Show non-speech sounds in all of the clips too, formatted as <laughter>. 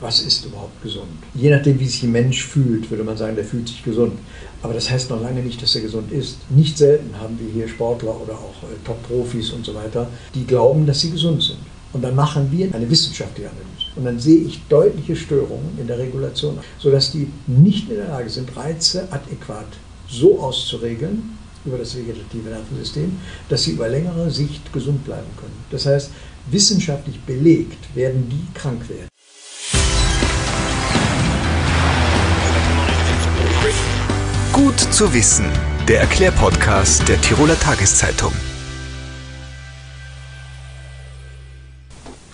was ist überhaupt gesund. Je nachdem, wie sich ein Mensch fühlt, würde man sagen, der fühlt sich gesund. Aber das heißt noch lange nicht, dass er gesund ist. Nicht selten haben wir hier Sportler oder auch äh, Top-Profis und so weiter, die glauben, dass sie gesund sind. Und dann machen wir eine wissenschaftliche Analyse. Und dann sehe ich deutliche Störungen in der Regulation, sodass die nicht in der Lage sind, Reize adäquat so auszuregeln über das vegetative Nervensystem, dass sie über längere Sicht gesund bleiben können. Das heißt, wissenschaftlich belegt werden die krank werden. Gut zu wissen, der Erklärpodcast der Tiroler Tageszeitung.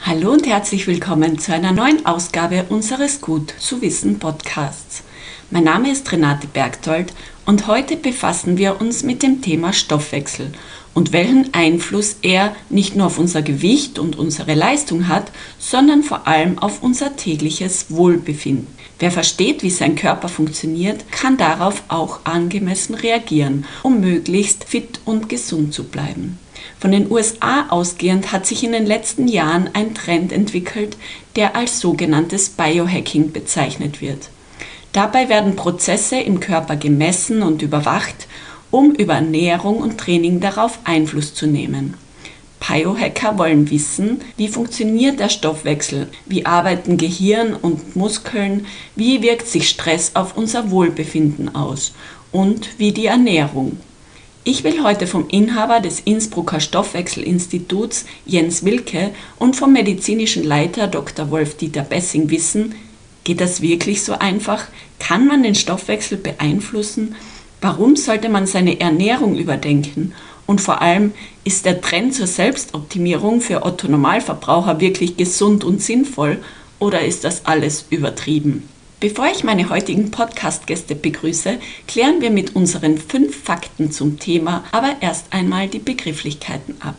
Hallo und herzlich willkommen zu einer neuen Ausgabe unseres Gut zu wissen Podcasts. Mein Name ist Renate Bergtold und heute befassen wir uns mit dem Thema Stoffwechsel und welchen Einfluss er nicht nur auf unser Gewicht und unsere Leistung hat, sondern vor allem auf unser tägliches Wohlbefinden. Wer versteht, wie sein Körper funktioniert, kann darauf auch angemessen reagieren, um möglichst fit und gesund zu bleiben. Von den USA ausgehend hat sich in den letzten Jahren ein Trend entwickelt, der als sogenanntes Biohacking bezeichnet wird. Dabei werden Prozesse im Körper gemessen und überwacht, um über Ernährung und Training darauf Einfluss zu nehmen. Biohacker wollen wissen, wie funktioniert der Stoffwechsel, wie arbeiten Gehirn und Muskeln, wie wirkt sich Stress auf unser Wohlbefinden aus und wie die Ernährung. Ich will heute vom Inhaber des Innsbrucker Stoffwechselinstituts Jens Wilke und vom medizinischen Leiter Dr. Wolf-Dieter Bessing wissen, geht das wirklich so einfach? Kann man den Stoffwechsel beeinflussen? Warum sollte man seine Ernährung überdenken? Und vor allem, ist der Trend zur Selbstoptimierung für Otto Normalverbraucher wirklich gesund und sinnvoll oder ist das alles übertrieben? Bevor ich meine heutigen Podcast-Gäste begrüße, klären wir mit unseren fünf Fakten zum Thema aber erst einmal die Begrifflichkeiten ab.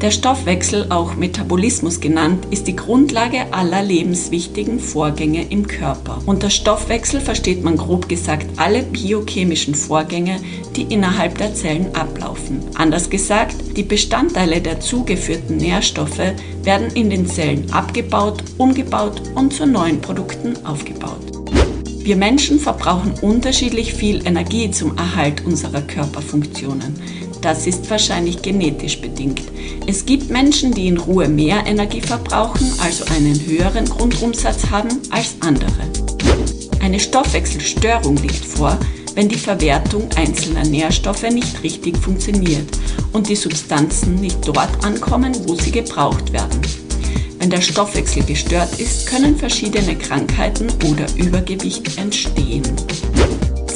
Der Stoffwechsel, auch Metabolismus genannt, ist die Grundlage aller lebenswichtigen Vorgänge im Körper. Unter Stoffwechsel versteht man grob gesagt alle biochemischen Vorgänge, die innerhalb der Zellen ablaufen. Anders gesagt, die Bestandteile der zugeführten Nährstoffe werden in den Zellen abgebaut, umgebaut und zu neuen Produkten aufgebaut. Wir Menschen verbrauchen unterschiedlich viel Energie zum Erhalt unserer Körperfunktionen. Das ist wahrscheinlich genetisch bedingt. Es gibt Menschen, die in Ruhe mehr Energie verbrauchen, also einen höheren Grundumsatz haben als andere. Eine Stoffwechselstörung liegt vor, wenn die Verwertung einzelner Nährstoffe nicht richtig funktioniert und die Substanzen nicht dort ankommen, wo sie gebraucht werden. Wenn der Stoffwechsel gestört ist, können verschiedene Krankheiten oder Übergewicht entstehen.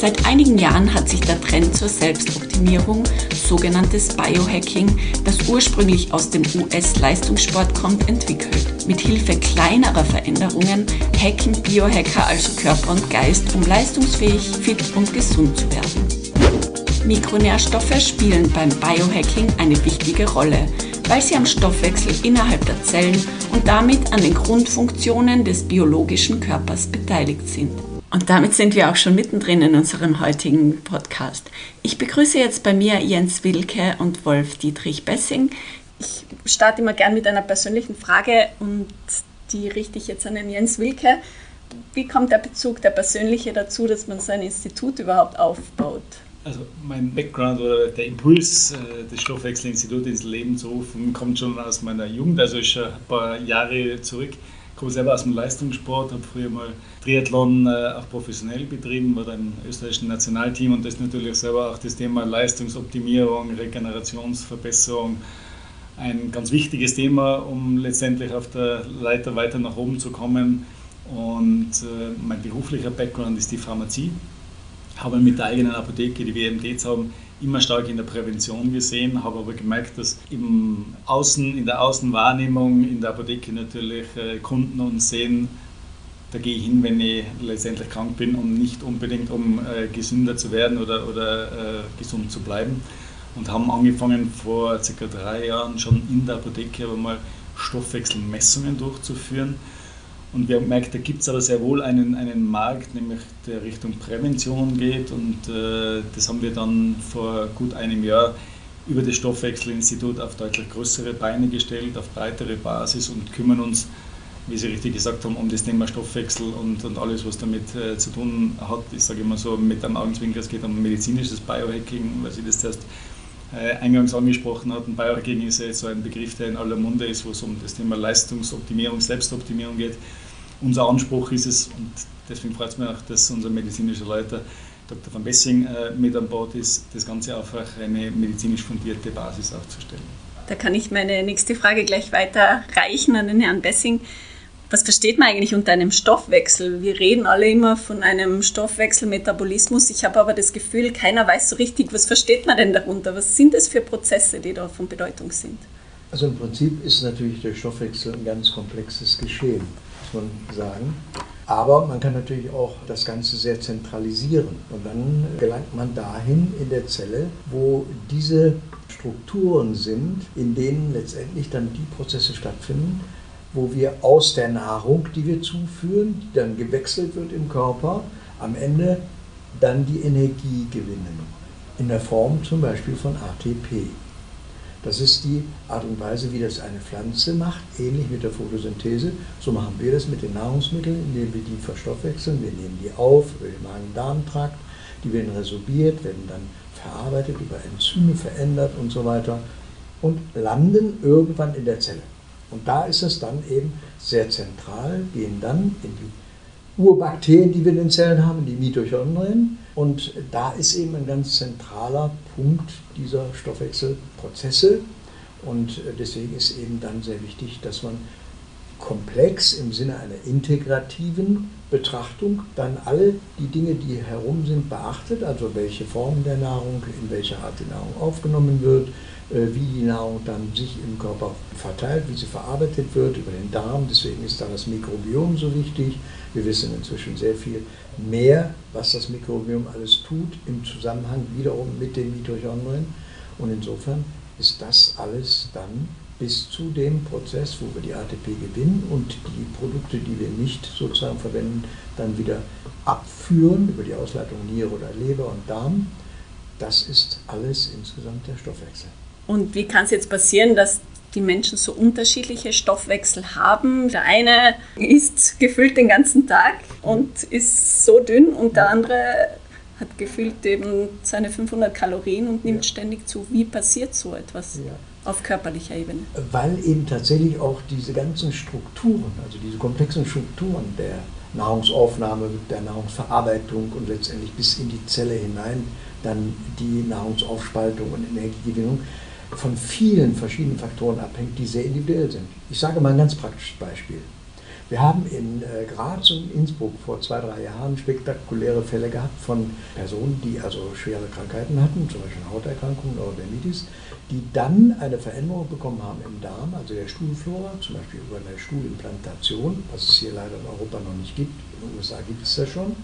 Seit einigen Jahren hat sich der Trend zur Selbstoptimierung, sogenanntes Biohacking, das ursprünglich aus dem US-Leistungssport kommt, entwickelt. Mit Hilfe kleinerer Veränderungen hacken Biohacker also Körper und Geist, um leistungsfähig, fit und gesund zu werden. Mikronährstoffe spielen beim Biohacking eine wichtige Rolle, weil sie am Stoffwechsel innerhalb der Zellen und damit an den Grundfunktionen des biologischen Körpers beteiligt sind. Und damit sind wir auch schon mittendrin in unserem heutigen Podcast. Ich begrüße jetzt bei mir Jens Wilke und Wolf Dietrich Bessing. Ich starte immer gern mit einer persönlichen Frage und die richte ich jetzt an den Jens Wilke. Wie kommt der Bezug, der persönliche dazu, dass man so ein Institut überhaupt aufbaut? Also mein Background oder der Impuls, äh, das Stoffwechselinstitut ins Leben zu rufen, kommt schon aus meiner Jugend, also schon ein paar Jahre zurück komme selber aus dem Leistungssport, habe früher mal Triathlon äh, auch professionell betrieben, war dann im österreichischen Nationalteam und das ist natürlich selber auch das Thema Leistungsoptimierung, Regenerationsverbesserung ein ganz wichtiges Thema, um letztendlich auf der Leiter weiter nach oben zu kommen. Und äh, mein beruflicher Background ist die Pharmazie. Habe mit der eigenen Apotheke, die WMDs haben, immer stark in der Prävention gesehen, habe aber gemerkt, dass im Außen, in der Außenwahrnehmung, in der Apotheke natürlich äh, Kunden uns sehen, da gehe ich hin, wenn ich letztendlich krank bin und nicht unbedingt, um äh, gesünder zu werden oder, oder äh, gesund zu bleiben. Und haben angefangen vor circa drei Jahren schon in der Apotheke aber mal Stoffwechselmessungen durchzuführen und wir haben gemerkt, da gibt es aber sehr wohl einen, einen Markt, nämlich der Richtung Prävention geht. Und äh, das haben wir dann vor gut einem Jahr über das Stoffwechselinstitut auf deutlich größere Beine gestellt, auf breitere Basis und kümmern uns wie Sie richtig gesagt haben, um das Thema Stoffwechsel und, und alles, was damit äh, zu tun hat. Ich sage immer so mit einem Augenzwinker, es geht um medizinisches Biohacking, weil Sie das zuerst äh, eingangs angesprochen hatten. Biohacking ist ja jetzt so ein Begriff, der in aller Munde ist, wo es um das Thema Leistungsoptimierung, Selbstoptimierung geht. Unser Anspruch ist es, und deswegen freut es mich auch, dass unser medizinischer Leiter Dr. van Bessing äh, mit an Bord ist, das Ganze auf eine medizinisch fundierte Basis aufzustellen. Da kann ich meine nächste Frage gleich weiterreichen an den Herrn Bessing. Was versteht man eigentlich unter einem Stoffwechsel? Wir reden alle immer von einem Stoffwechselmetabolismus. Ich habe aber das Gefühl, keiner weiß so richtig, was versteht man denn darunter? Was sind es für Prozesse, die da von Bedeutung sind? Also im Prinzip ist natürlich der Stoffwechsel ein ganz komplexes Geschehen, man sagen. Aber man kann natürlich auch das Ganze sehr zentralisieren. Und dann gelangt man dahin in der Zelle, wo diese Strukturen sind, in denen letztendlich dann die Prozesse stattfinden, wo wir aus der Nahrung, die wir zuführen, die dann gewechselt wird im Körper, am Ende dann die Energie gewinnen. In der Form zum Beispiel von ATP. Das ist die Art und Weise, wie das eine Pflanze macht, ähnlich mit der Photosynthese. So machen wir das mit den Nahrungsmitteln, indem wir die verstoffwechseln. Wir nehmen die auf über den Magen-Darm-Trakt, die werden resorbiert, werden dann verarbeitet, über Enzyme verändert und so weiter und landen irgendwann in der Zelle. Und da ist es dann eben sehr zentral, gehen dann in die Urbakterien, die wir in den Zellen haben, die Mitochondrien. Und da ist eben ein ganz zentraler Punkt dieser Stoffwechselprozesse. Und deswegen ist eben dann sehr wichtig, dass man komplex im Sinne einer integrativen Betrachtung dann alle die Dinge, die herum sind, beachtet, also welche Form der Nahrung, in welcher Art die Nahrung aufgenommen wird, äh, wie die Nahrung dann sich im Körper verteilt, wie sie verarbeitet wird über den Darm. Deswegen ist da das Mikrobiom so wichtig. Wir wissen inzwischen sehr viel mehr, was das Mikrobiom alles tut, im Zusammenhang wiederum mit den Mitochondrien. Und insofern ist das alles dann bis zu dem Prozess, wo wir die ATP gewinnen und die Produkte, die wir nicht sozusagen verwenden, dann wieder abführen über die Ausleitung Niere oder Leber und Darm. Das ist alles insgesamt der Stoffwechsel. Und wie kann es jetzt passieren, dass die Menschen so unterschiedliche Stoffwechsel haben. Der eine isst gefüllt den ganzen Tag und ist so dünn und der andere hat gefühlt eben seine 500 Kalorien und nimmt ja. ständig zu. Wie passiert so etwas ja. auf körperlicher Ebene? Weil eben tatsächlich auch diese ganzen Strukturen, also diese komplexen Strukturen der Nahrungsaufnahme, der Nahrungsverarbeitung und letztendlich bis in die Zelle hinein dann die Nahrungsaufspaltung und Energiegewinnung, von vielen verschiedenen Faktoren abhängt, die sehr individuell sind. Ich sage mal ein ganz praktisches Beispiel. Wir haben in äh, Graz und Innsbruck vor zwei, drei Jahren spektakuläre Fälle gehabt von Personen, die also schwere Krankheiten hatten, zum Beispiel Hauterkrankungen oder Dermitis, die dann eine Veränderung bekommen haben im Darm, also der Stuhlflora, zum Beispiel über eine Stuhlimplantation, was es hier leider in Europa noch nicht gibt. In den USA gibt es das schon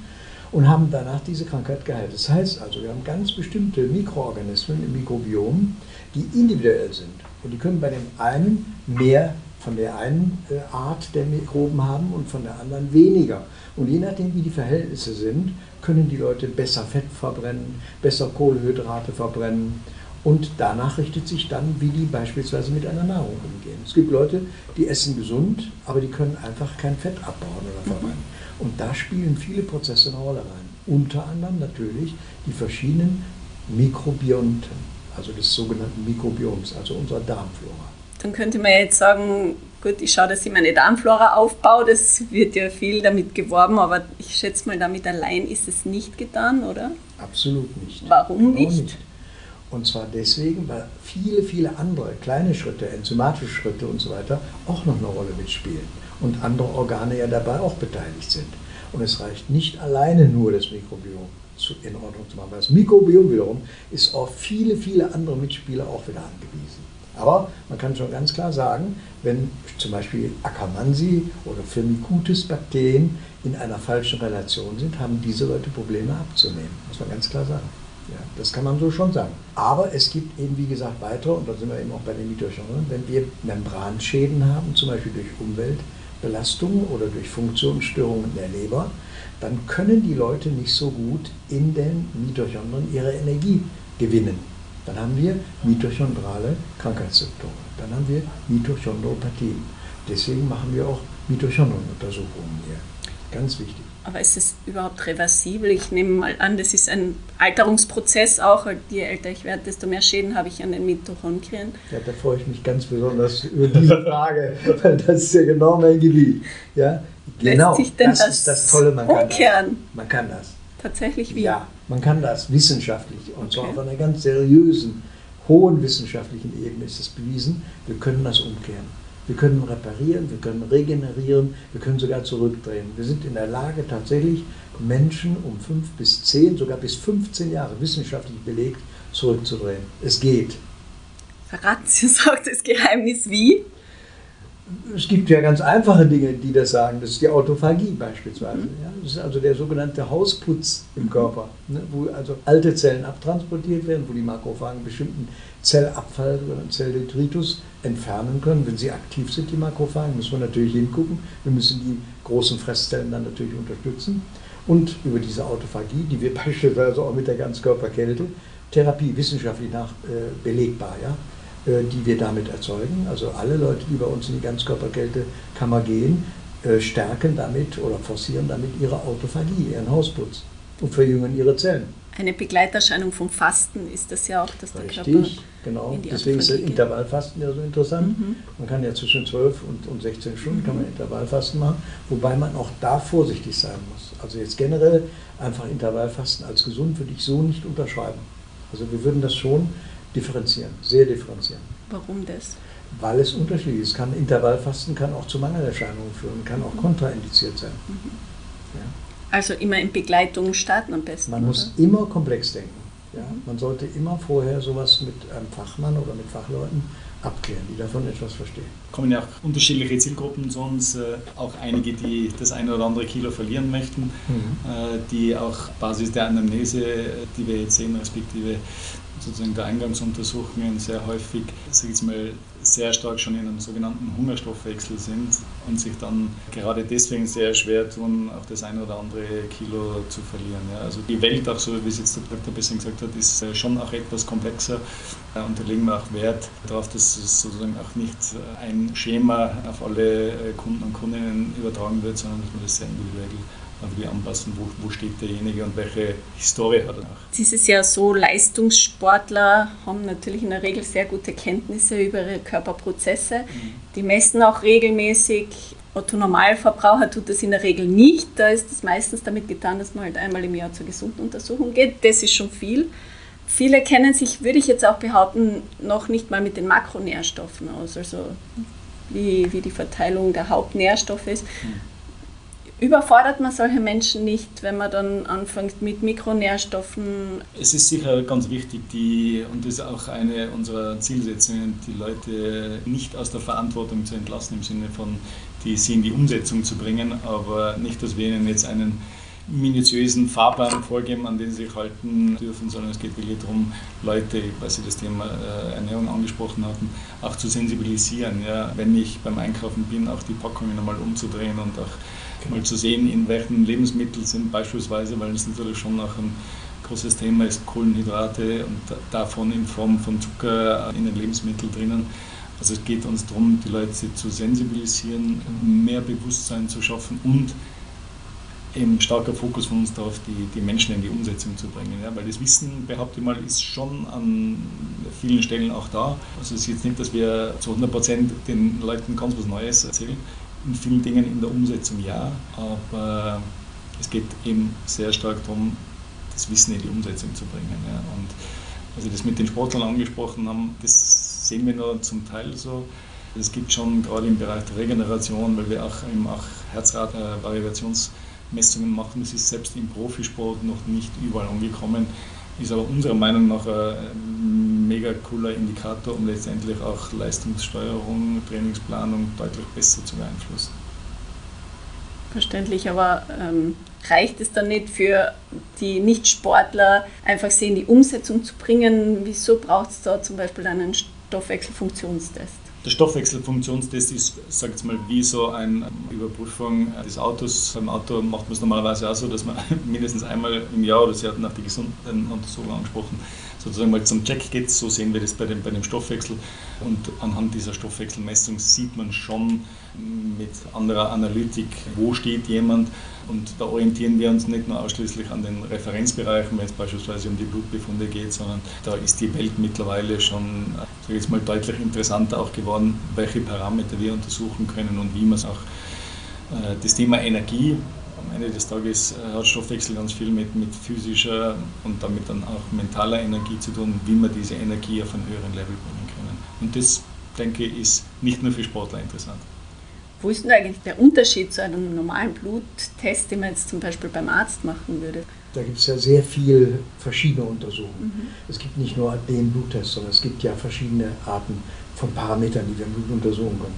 und haben danach diese Krankheit geheilt. Das heißt also, wir haben ganz bestimmte Mikroorganismen im Mikrobiom, die individuell sind. Und die können bei dem einen mehr von der einen äh, Art der Mikroben haben und von der anderen weniger. Und je nachdem, wie die Verhältnisse sind, können die Leute besser Fett verbrennen, besser Kohlenhydrate verbrennen. Und danach richtet sich dann, wie die beispielsweise mit einer Nahrung umgehen. Es gibt Leute, die essen gesund, aber die können einfach kein Fett abbauen oder verbrennen. Und da spielen viele Prozesse eine Rolle rein. Unter anderem natürlich die verschiedenen Mikrobionten, also des sogenannten Mikrobioms, also unserer Darmflora. Dann könnte man jetzt sagen, gut, ich schaue, dass ich meine Darmflora aufbaue, das wird ja viel damit geworben, aber ich schätze mal, damit allein ist es nicht getan, oder? Absolut nicht. Warum nicht? nicht? Und zwar deswegen, weil viele, viele andere kleine Schritte, enzymatische Schritte und so weiter auch noch eine Rolle mitspielen und andere Organe ja dabei auch beteiligt sind. Und es reicht nicht alleine nur das Mikrobiom in Ordnung zu machen, weil das Mikrobiom wiederum ist auf viele, viele andere Mitspieler auch wieder angewiesen. Aber man kann schon ganz klar sagen, wenn zum Beispiel Akkermansi oder Firmicutes Bakterien in einer falschen Relation sind, haben diese Leute Probleme abzunehmen. Muss man ganz klar sagen. Ja, das kann man so schon sagen. Aber es gibt eben, wie gesagt, weitere, und da sind wir eben auch bei den Mitochondrien, wenn wir Membranschäden haben, zum Beispiel durch Umweltbelastungen oder durch Funktionsstörungen der Leber, dann können die Leute nicht so gut in den Mitochondrien ihre Energie gewinnen. Dann haben wir mitochondrale Krankheitssymptome. Dann haben wir Mitochondropathien. Deswegen machen wir auch Mitochondrienuntersuchungen hier. Ganz wichtig. Aber ist es überhaupt reversibel? Ich nehme mal an, das ist ein Alterungsprozess auch. Je älter ich werde, desto mehr Schäden habe ich an den Mitochondrien. Ja, da freue ich mich ganz besonders über diese Frage, weil das ist ja genau mein Gebiet. Ja, genau. Lässt sich denn das, das ist das Tolle, man kann das. Man kann das. Tatsächlich wie? Ja, man kann das wissenschaftlich und zwar Okay. auf einer ganz seriösen, hohen wissenschaftlichen Ebene ist es bewiesen. Wir können das umkehren. Wir können reparieren, wir können regenerieren, wir können sogar zurückdrehen. Wir sind in der Lage, tatsächlich Menschen um 5 bis 10, sogar bis 15 Jahre wissenschaftlich belegt zurückzudrehen. Es geht. Verraten <laughs> Sie uns auch das Geheimnis wie? Es gibt ja ganz einfache Dinge, die das sagen. Das ist die Autophagie beispielsweise. Ja, das ist also der sogenannte Hausputz im Körper, ne, wo also alte Zellen abtransportiert werden, wo die Makrophagen bestimmten Zellabfall oder Zelldetritus entfernen können. Wenn sie aktiv sind, die Makrophagen, müssen wir natürlich hingucken. Wir müssen die großen Fresszellen dann natürlich unterstützen. Und über diese Autophagie, die wir <laughs> beispielsweise auch mit der Ganzkörperkälte, Therapie wissenschaftlich nach äh, belegbar, ja, die wir damit erzeugen. Also alle Leute, die bei uns in die Ganzkörperkältekammer gehen, äh, stärken damit oder forcieren damit ihre Autophagie, ihren Hausputz und verjüngen ihre Zellen. Eine Begleiterscheinung vom Fasten ist das ja auch, dass der Körper Richtig, genau. in die Deswegen ist das. Intervallfasten ja so interessant. Mhm. Man kann ja zwischen 12 und, und 16 Stunden kann man Intervallfasten machen, wobei man auch da vorsichtig sein muss. Also jetzt generell einfach Intervallfasten als gesund würde ich so nicht unterschreiben. Also wir würden das schon differenzieren, sehr differenzieren. Warum das? Weil es unterschiedlich ist. Kann Intervallfasten kann auch zu Mangelerscheinungen führen, kann auch kontraindiziert sein. Ja. Also immer in Begleitung starten am besten. Man muss oder? immer komplex denken. Ja. Man sollte immer vorher sowas mit einem Fachmann oder mit Fachleuten abklären, die davon etwas verstehen. kommen ja auch unterschiedliche Zielgruppen zu uns, äh, auch einige, die das eine oder andere Kilo verlieren möchten, äh, die auch Basis der Anamnese, die wir jetzt sehen, respektive sozusagen der Eingangsuntersuchungen sehr häufig, sag ich mal, sehr stark schon in einem sogenannten Hungerstoffwechsel sind und sich dann gerade deswegen sehr schwer tun, auch das eine oder andere Kilo zu verlieren. Ja. Also die Welt, auch so wie es jetzt der Dr. Bessing gesagt hat, ist äh, schon auch etwas komplexer äh, und da legen wir auch Wert darauf, dass es sozusagen auch nicht äh, ein Schema auf alle Kunden und Kundinnen übertragen wird, sondern dass man das sehr individuell wirklich anpassen, wo, wo steht derjenige und welche Historie hat er auch. Es ist ja so, Leistungssportler haben natürlich in der Regel sehr gute Kenntnisse über ihre Körperprozesse. Die messen auch regelmäßig. Otto Normalverbraucher tut das in der Regel nicht. Da ist es meistens damit getan, dass man halt einmal im Jahr zur gesunden Untersuchung geht. Das ist schon viel. Viele kennen sich, würde ich jetzt auch behaupten, noch nicht mal mit den Makronährstoffen aus, also wie, wie die Verteilung der Hauptnährstoffe ist. Überfordert man solche Menschen nicht, wenn man dann anfängt mit Mikronährstoffen? Es ist sicher ganz wichtig, die, und das ist auch eine unserer Zielsetzungen, die Leute nicht aus der Verantwortung zu entlassen, im Sinne von, die sie in die Umsetzung zu bringen, aber nicht, dass wir ihnen jetzt einen minutiösen Fahrplan vorgeben, an den sie sich halten dürfen, sondern es geht wirklich darum, Leute, weil Sie das Thema äh, Ernährung angesprochen hatten, auch zu sensibilisieren. Ja? Wenn ich beim Einkaufen bin, auch die Packungen einmal umzudrehen und auch mal zu sehen, in welchen Lebensmitteln sind beispielsweise, weil es natürlich schon auch ein großes Thema ist, Kohlenhydrate und davon in Form von Zucker in den Lebensmitteln drinnen. Also es geht uns darum, die Leute zu sensibilisieren, mehr Bewusstsein zu schaffen und eben starker Fokus von uns darauf, die, die Menschen in die Umsetzung zu bringen. Ja, weil das Wissen, behaupte ich mal, ist schon an vielen Stellen auch da. Also es ist jetzt nicht, dass wir zu 100 Prozent den Leuten ganz was Neues erzählen. In vielen Dingen in der Umsetzung ja, aber es geht eben sehr stark darum, das Wissen in die Umsetzung zu bringen. Ja. Und als Sie das mit den Sportlern angesprochen haben, das sehen wir nur zum Teil so. Es gibt schon gerade im Bereich der Regeneration, weil wir auch, eben auch Herzratvariationsmessungen machen, das ist selbst im Profisport noch nicht überall angekommen, ist aber unserer Meinung nach ein mega cooler Indikator, um letztendlich auch Leistungssteuerung, Trainingsplanung deutlich besser zu beeinflussen. Verständlich, aber ähm, reicht es dann nicht für die Nicht-Sportler, einfach sie in die Umsetzung zu bringen? Wieso braucht es da zum Beispiel einen Stoffwechselfunktionstest? Der Stoffwechselfunktionstest ist, sag jetzt mal, wie so eine Überprüfung des Autos. Beim Auto macht man es normalerweise auch so, dass man <laughs> mindestens einmal im Jahr, oder Sie hatten auch die gesunden Untersuchungen angesprochen, sozusagen mal zum Check geht. So sehen wir das bei dem, bei dem Stoffwechsel. Und anhand dieser Stoffwechselmessung sieht man schon mit anderer Analytik, wo steht jemand. Und da orientieren wir uns nicht nur ausschließlich an den Referenzbereichen, wenn es beispielsweise um die Blutbefunde geht, sondern da ist die Welt mittlerweile schon, jetzt mal, deutlich interessanter auch geworden, welche Parameter wir untersuchen können und wie man es auch äh, das Thema Energie am Ende des Tages äh, hat Stoffwechsel ganz viel mit, mit physischer und damit dann auch mentaler Energie zu tun, wie wir diese Energie auf einen höheren Level bringen können. Und das, denke ich, ist nicht nur für Sportler interessant. Wo ist denn eigentlich der Unterschied zu einem normalen Bluttest, den man jetzt zum Beispiel beim Arzt machen würde? Da gibt es ja sehr viele verschiedene Untersuchungen. Mhm. Es gibt nicht nur den Bluttest, sondern es gibt ja verschiedene Arten von Parametern, die wir im Blut untersuchen können.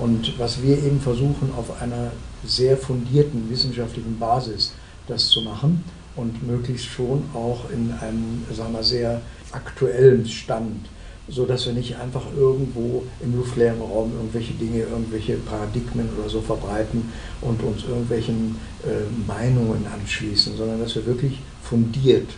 Und was wir eben versuchen, auf einer sehr fundierten wissenschaftlichen Basis das zu machen und möglichst schon auch in einem sagen wir, sehr aktuellen Stand, sodass wir nicht einfach irgendwo im luftleeren Raum irgendwelche Dinge, irgendwelche Paradigmen oder so verbreiten und uns irgendwelchen äh, Meinungen anschließen, sondern dass wir wirklich fundiert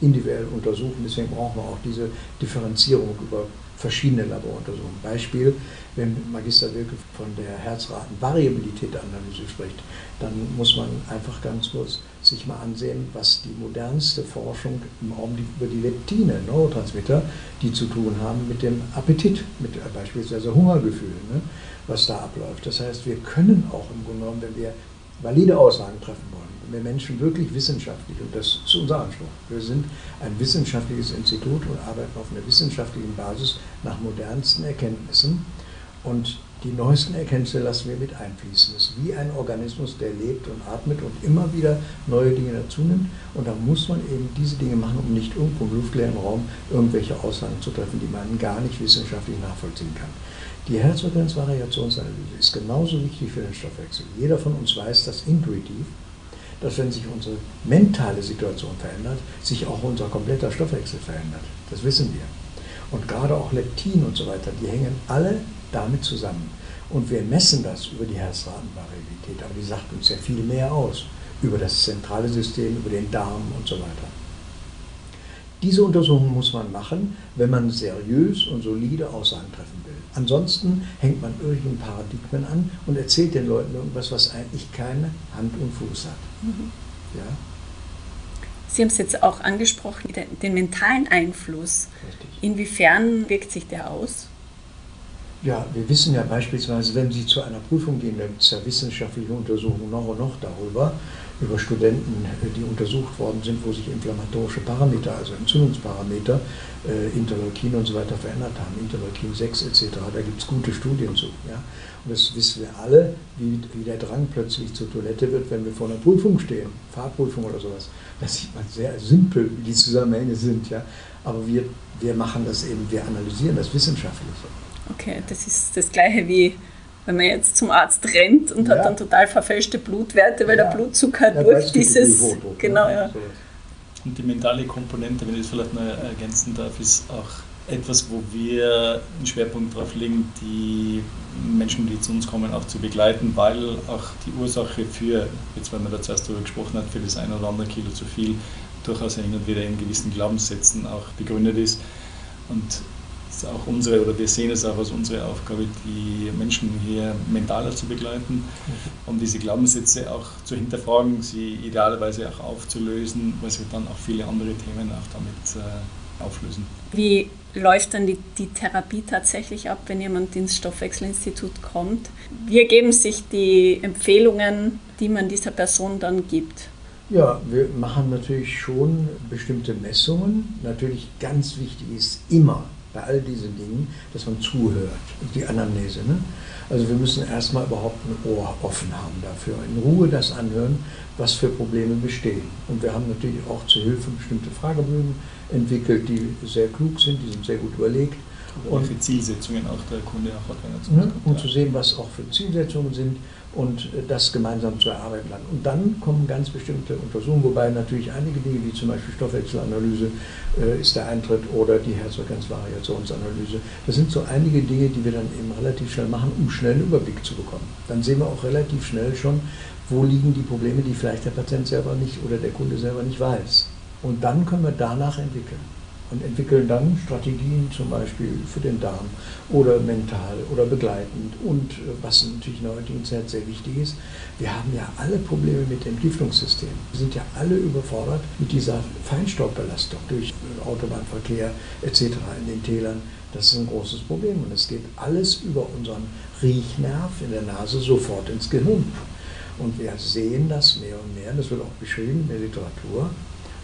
individuell untersuchen. Deswegen brauchen wir auch diese Differenzierung über verschiedene Laboruntersuchungen. Beispiel, wenn Magister Wilke von der Herzratenvariabilitätanalyse spricht, dann muss man einfach ganz kurz sich mal ansehen, was die modernste Forschung im Augenblick über die Leptine, Neurotransmitter, die zu tun haben mit dem Appetit, mit beispielsweise Hungergefühl, ne, was da abläuft. Das heißt, wir können auch im Grunde genommen, wenn wir valide Aussagen treffen wollen, wir Menschen wirklich wissenschaftlich, und das ist unser Anspruch, wir sind ein wissenschaftliches Institut und arbeiten auf einer wissenschaftlichen Basis nach modernsten Erkenntnissen und die neuesten Erkenntnisse lassen wir mit einfließen. Es ist wie ein Organismus, der lebt und atmet und immer wieder neue Dinge dazu nimmt. Und da muss man eben diese Dinge machen, um nicht irgendwo im luftleeren Raum irgendwelche Aussagen zu treffen, die man gar nicht wissenschaftlich nachvollziehen kann. Die Herzfrequenzvariationsanalyse ist genauso wichtig für den Stoffwechsel. Jeder von uns weiß das intuitiv dass wenn sich unsere mentale Situation verändert, sich auch unser kompletter Stoffwechsel verändert. Das wissen wir. Und gerade auch Leptin und so weiter, die hängen alle damit zusammen. Und wir messen das über die Herzratenvariabilität, aber die sagt uns ja viel mehr aus über das zentrale System, über den Darm und so weiter. Diese Untersuchung muss man machen, wenn man seriös und solide Aussagen treffen. Ansonsten hängt man irgendwelchen Paradigmen an und erzählt den Leuten irgendwas, was eigentlich keine Hand und Fuß hat. Mhm. Ja? Sie haben es jetzt auch angesprochen, den, mentalen Einfluss. Richtig. Inwiefern wirkt sich der aus? Ja, wir wissen ja beispielsweise, wenn Sie zu einer Prüfung gehen, da gibt es ja wissenschaftliche Untersuchungen noch und noch darüber, über Studenten, äh, die untersucht worden sind, wo sich inflammatorische Parameter, also Entzündungsparameter, äh, Interleukin und so weiter verändert haben, Interleukin 6 etc. Da gibt es gute Studien zu. Ja? Und das wissen wir alle, wie, wie der Drang plötzlich zur Toilette wird, wenn wir vor einer Prüfung stehen, Fahrprüfung oder sowas. Da sieht man sehr simpel, wie die Zusammenhänge sind. Ja? Aber wir, wir machen das eben, wir analysieren das wissenschaftlich. Okay, das ist das Gleiche wie wenn man jetzt zum Arzt rennt und ja. hat dann total verfälschte Blutwerte, weil ja. der Blutzucker ja, durch dieses. Ne? Genau, ja. Und die mentale Komponente, wenn ich das vielleicht noch ergänzen darf, ist auch etwas, wo wir einen Schwerpunkt drauf legen, die Menschen, die zu uns kommen, auch zu begleiten, weil auch die Ursache für, jetzt weil man da zuerst darüber gesprochen hat, für das ein oder andere Kilo zu viel, durchaus hin und wieder in gewissen Glaubenssätzen auch begründet ist. Und ist auch unsere, oder wir sehen es auch als unsere Aufgabe, die Menschen hier mentaler zu begleiten, um diese Glaubenssätze auch zu hinterfragen, sie idealerweise auch aufzulösen, weil sie dann auch viele andere Themen auch damit äh, auflösen. Wie läuft dann die, die Therapie tatsächlich ab, wenn jemand ins Stoffwechselinstitut kommt? Wie ergeben sich die Empfehlungen, die man dieser Person dann gibt? Ja, wir machen natürlich schon bestimmte Messungen. Natürlich ganz wichtig ist immer bei all diesen Dingen, dass man zuhört, die Anamnese. Ne? Also wir müssen erstmal überhaupt ein Ohr offen haben dafür, in Ruhe das anhören, was für Probleme bestehen. Und wir haben natürlich auch zur Hilfe bestimmte Fragebögen entwickelt, die sehr klug sind, die sind sehr gut überlegt. Und welche Zielsetzungen auch der Kunde auch hat, wenn er zu ne? Um zu sehen, was auch für Zielsetzungen sind und das gemeinsam zu erarbeiten dann. Und dann kommen ganz bestimmte Untersuchungen, wobei natürlich einige Dinge, wie zum Beispiel Stoffwechselanalyse äh, ist der Eintritt oder die Herzfrequenzvariationsanalyse, das sind so einige Dinge, die wir dann eben relativ schnell machen, um schnell einen Überblick zu bekommen. Dann sehen wir auch relativ schnell schon, wo liegen die Probleme, die vielleicht der Patient selber nicht oder der Kunde selber nicht weiß. Und dann können wir danach entwickeln. Und entwickeln dann Strategien zum Beispiel für den Darm oder mental oder begleitend. Und äh, was natürlich in der heutigen Zeit sehr wichtig ist, wir haben ja alle Probleme mit dem Entgiftungssystem. Wir sind ja alle überfordert mit dieser Feinstaubbelastung durch äh, Autobahnverkehr etc. in den Tälern. Das ist ein großes Problem und es geht alles über unseren Riechnerv in der Nase sofort ins Gehirn. Und wir sehen das mehr und mehr, das wird auch beschrieben in der Literatur,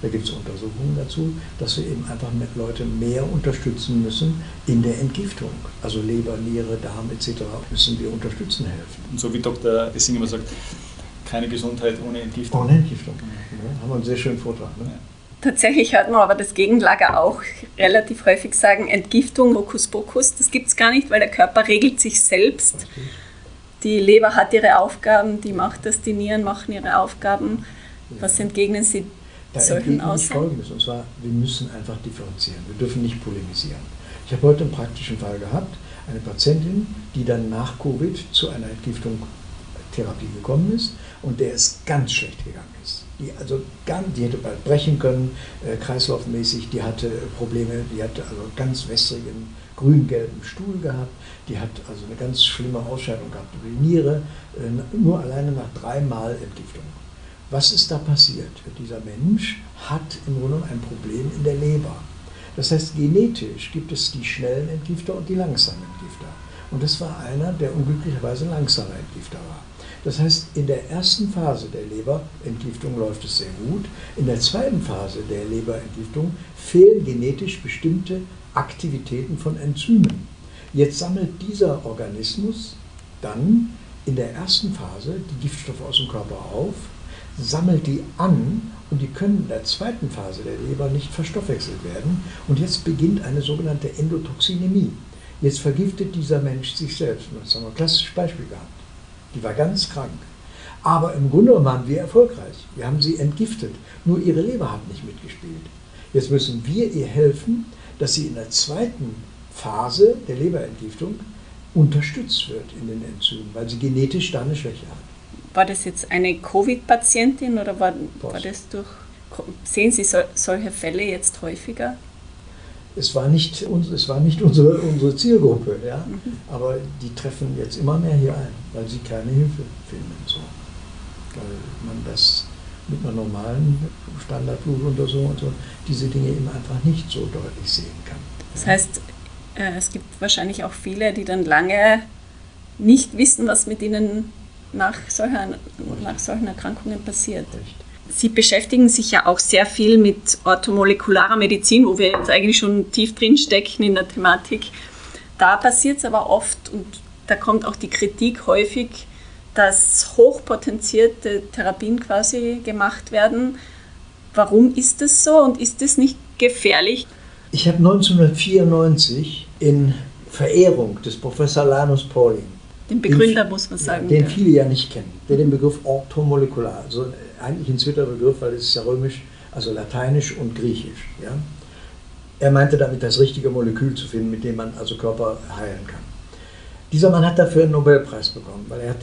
da gibt es Untersuchungen dazu, dass wir eben einfach Leute mehr unterstützen müssen in der Entgiftung. Also Leber, Niere, Darm etc. müssen wir unterstützen helfen. Und so wie Dr. Essing immer sagt, keine Gesundheit ohne Entgiftung. Ohne Entgiftung. Ja, haben wir einen sehr schönen Vortrag. Ne? Tatsächlich hört man aber das Gegenlager auch relativ häufig sagen, Entgiftung, Hokuspokus, das gibt es gar nicht, weil der Körper regelt sich selbst. Die Leber hat ihre Aufgaben, die macht das, die Nieren machen ihre Aufgaben. Was entgegnen Sie da solchen Aussagen? Folgendes, und zwar, wir müssen einfach differenzieren. Wir dürfen nicht polemisieren. Ich habe heute einen praktischen Fall gehabt, eine Patientin, die dann nach Covid zu einer Entgiftung Therapie gekommen ist und der es ganz schlecht gegangen ist. Die, also ganz, die hätte bald brechen können, äh, kreislaufmäßig, die hatte Probleme, die hatte also ganz wässrigen, grün-gelben Stuhl gehabt, die hat also eine ganz schlimme Ausscheidung gehabt über die Niere, äh, nur alleine nach dreimal Entgiftung. Was ist da passiert? Dieser Mensch hat im Grunde ein Problem in der Leber. Das heißt, genetisch gibt es die schnellen Entgifter und die langsamen Entgifter. Und das war einer, der unglücklicherweise langsamer Entgifter war. Das heißt, in der ersten Phase der Leberentgiftung läuft es sehr gut. In der zweiten Phase der Leberentgiftung fehlen genetisch bestimmte Aktivitäten von Enzymen. Jetzt sammelt dieser Organismus dann in der ersten Phase die Giftstoffe aus dem Körper auf sammelt die an und die können in der zweiten Phase der Leber nicht verstoffwechselt werden. Und jetzt beginnt eine sogenannte Endotoxinämie. Jetzt vergiftet dieser Mensch sich selbst. Das haben wir ein klassisches Beispiel gehabt. Die war ganz krank. Aber im Grunde waren wir erfolgreich. Wir haben sie entgiftet. Nur ihre Leber hat nicht mitgespielt. Jetzt müssen wir ihr helfen, dass sie in der zweiten Phase der Leberentgiftung unterstützt wird in den Enzymen, weil sie genetisch da eine Schwäche hat. War das jetzt eine Covid-Patientin oder war, war das durch. Sehen Sie so, solche Fälle jetzt häufiger? Es war nicht, es war nicht unsere, unsere Zielgruppe, ja? Mhm. aber die treffen jetzt immer mehr hier ein, weil sie keine Hilfe finden. So. Weil man das mit einer normalen Standardblutuntersuchung und so, diese Dinge eben einfach nicht so deutlich sehen kann. Das heißt, äh, es gibt wahrscheinlich auch viele, die dann lange nicht wissen, was mit ihnen nach, solcher, nach solchen Erkrankungen passiert. Sie beschäftigen sich ja auch sehr viel mit orthomolekularer Medizin, wo wir jetzt eigentlich schon tief drin stecken in der Thematik. Da passiert es aber oft und da kommt auch die Kritik häufig, dass hochpotenzierte Therapien quasi gemacht werden. Warum ist das so und ist das nicht gefährlich? Ich habe 1994 in Verehrung des Professor Lanus Pauling den Begründer den, muss man sagen. Den viele ja nicht kennen. Der den Begriff orthomolekular, also eigentlich ein zweiter Begriff, weil es ist ja römisch, also lateinisch und griechisch. Ja? Er meinte damit das richtige Molekül zu finden, mit dem man also Körper heilen kann. Dieser Mann hat dafür einen Nobelpreis bekommen, weil er hat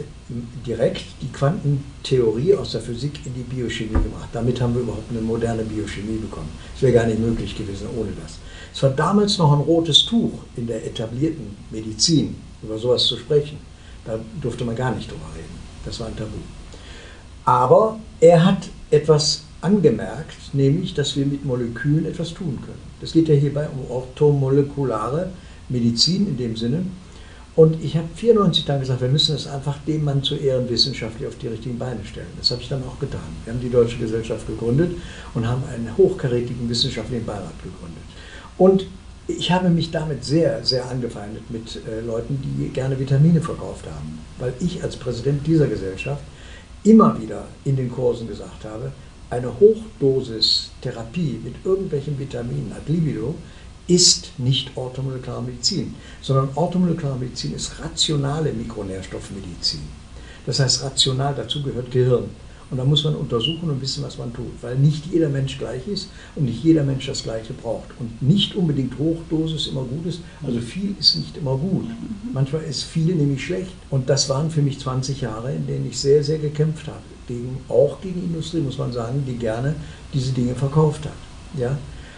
direkt die Quantentheorie aus der Physik in die Biochemie gebracht. Damit haben wir überhaupt eine moderne Biochemie bekommen. Es wäre gar nicht möglich gewesen ohne das. Es war damals noch ein rotes Tuch in der etablierten Medizin, über sowas zu sprechen. Da durfte man gar nicht drüber reden. Das war ein Tabu. Aber er hat etwas angemerkt, nämlich, dass wir mit Molekülen etwas tun können. Das geht ja hierbei um orthomolekulare Medizin in dem Sinne. Und ich habe 94 dann gesagt, wir müssen es einfach dem Mann zu Ehren wissenschaftlich auf die richtigen Beine stellen. Das habe ich dann auch getan. Wir haben die Deutsche Gesellschaft gegründet und haben einen hochkarätigen wissenschaftlichen Beirat gegründet. Und ich habe mich damit sehr, sehr angefeindet mit äh, Leuten, die gerne Vitamine verkauft haben, weil ich als Präsident dieser Gesellschaft immer wieder in den Kursen gesagt habe, eine Hochdosis-Therapie mit irgendwelchen Vitaminen ad libido ist nicht orthomolekulare Medizin, sondern orthomolekulare Medizin ist rationale Mikronährstoffmedizin. Das heißt, rational dazu gehört Gehirn. Und da muss man untersuchen und wissen, was man tut, weil nicht jeder Mensch gleich ist und nicht jeder Mensch das Gleiche braucht. Und nicht unbedingt Hochdosis immer gut ist, also viel ist nicht immer gut. Manchmal ist viel nämlich schlecht. Und das waren für mich 20 Jahre, in denen ich sehr, sehr gekämpft habe. Gegen, auch gegen Industrie, muss man sagen, die gerne diese Dinge verkauft hat. Ja?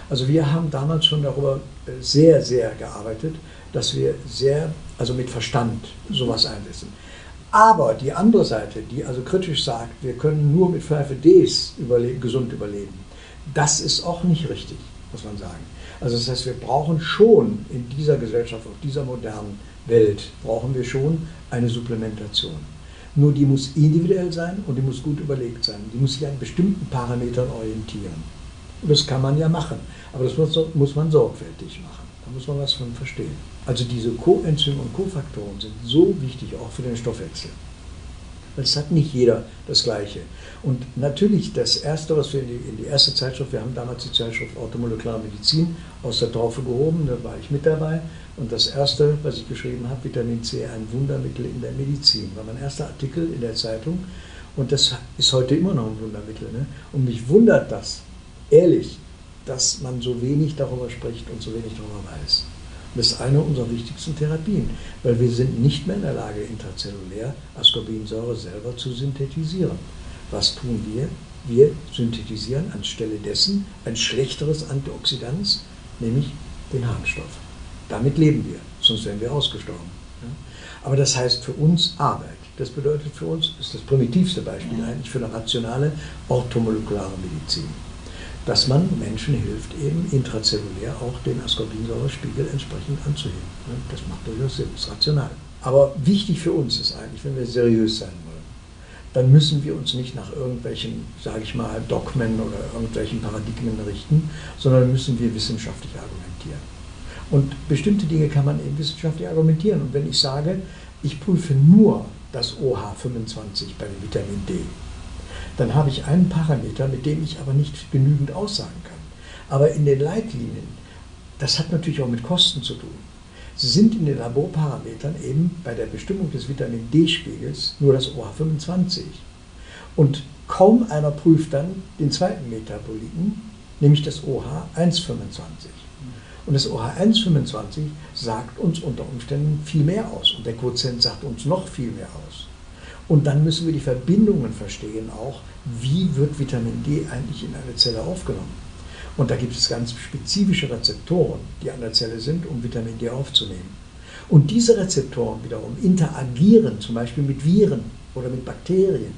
Also wir haben damals schon darüber äh, sehr, sehr gearbeitet, dass wir sehr, also mit Verstand sowas einsetzen. Aber die andere Seite, die also kritisch sagt, wir können nur mit 5Ds überle gesund überleben, das ist auch nicht richtig, muss man sagen. Also das heißt, wir brauchen schon in dieser Gesellschaft, auf dieser modernen Welt, brauchen wir schon eine Supplementation. Nur die muss individuell sein und die muss gut überlegt sein. Die muss sich an bestimmten Parametern orientieren. Und das kann man ja machen, aber das muss, muss man sorgfältig machen. Da muss man was von verstehen. Also diese Coenzyme und Kofaktoren sind so wichtig auch für den Stoffwechsel. Weil es hat nicht jeder das Gleiche. Und natürlich das Erste, was wir in die, in die erste Zeitschrift, wir haben damals die Zeitschrift Automolekulare Medizin aus der Taufe gehoben, da war ich mit dabei. Und das Erste, was ich geschrieben habe, Vitamin C, ein Wundermittel in der Medizin, war mein erster Artikel in der Zeitung. Und das ist heute immer noch ein Wundermittel. Ne? Und mich wundert das, ehrlich, dass man so wenig darüber spricht und so wenig darüber weiß. Das ist eine unserer wichtigsten Therapien, weil wir sind nicht mehr in der Lage, intrazellulär Ascorbinsäure selber zu synthetisieren. Was tun wir? Wir synthetisieren anstelle dessen ein schlechteres Antioxidant, nämlich den Harnstoff. Damit leben wir, sonst wären wir ausgestorben. Aber das heißt für uns Arbeit. Das bedeutet für uns, ist das primitivste Beispiel eigentlich für eine rationale orthomolekulare Medizin dass man Menschen hilft, eben intrazellulär auch den Ascorbinsäurespiegel entsprechend anzuheben. Das macht durchaus Sinn, ist rational. Aber wichtig für uns ist eigentlich, wenn wir seriös sein wollen, dann müssen wir uns nicht nach irgendwelchen, sage ich mal, Dogmen oder irgendwelchen Paradigmen richten, sondern müssen wir wissenschaftlich argumentieren. Und bestimmte Dinge kann man eben wissenschaftlich argumentieren. Und wenn ich sage, ich prüfe nur das OH25 bei dem Vitamin D, dann habe ich einen Parameter, mit dem ich aber nicht genügend aussagen kann. Aber in den Leitlinien, das hat natürlich auch mit Kosten zu tun. Sie sind in den Laborparametern eben bei der Bestimmung des Vitamin D-Spiegels nur das OH25. Und kaum einer prüft dann den zweiten Metaboliten, nämlich das OH125. Und das OH125 sagt uns unter Umständen viel mehr aus und der Quotient sagt uns noch viel mehr aus. Und dann müssen wir die Verbindungen verstehen auch, wie wird Vitamin D eigentlich in eine Zelle aufgenommen. Und da gibt es ganz spezifische Rezeptoren, die an der Zelle sind, um Vitamin D aufzunehmen. Und diese Rezeptoren wiederum interagieren zum Beispiel mit Viren oder mit Bakterien.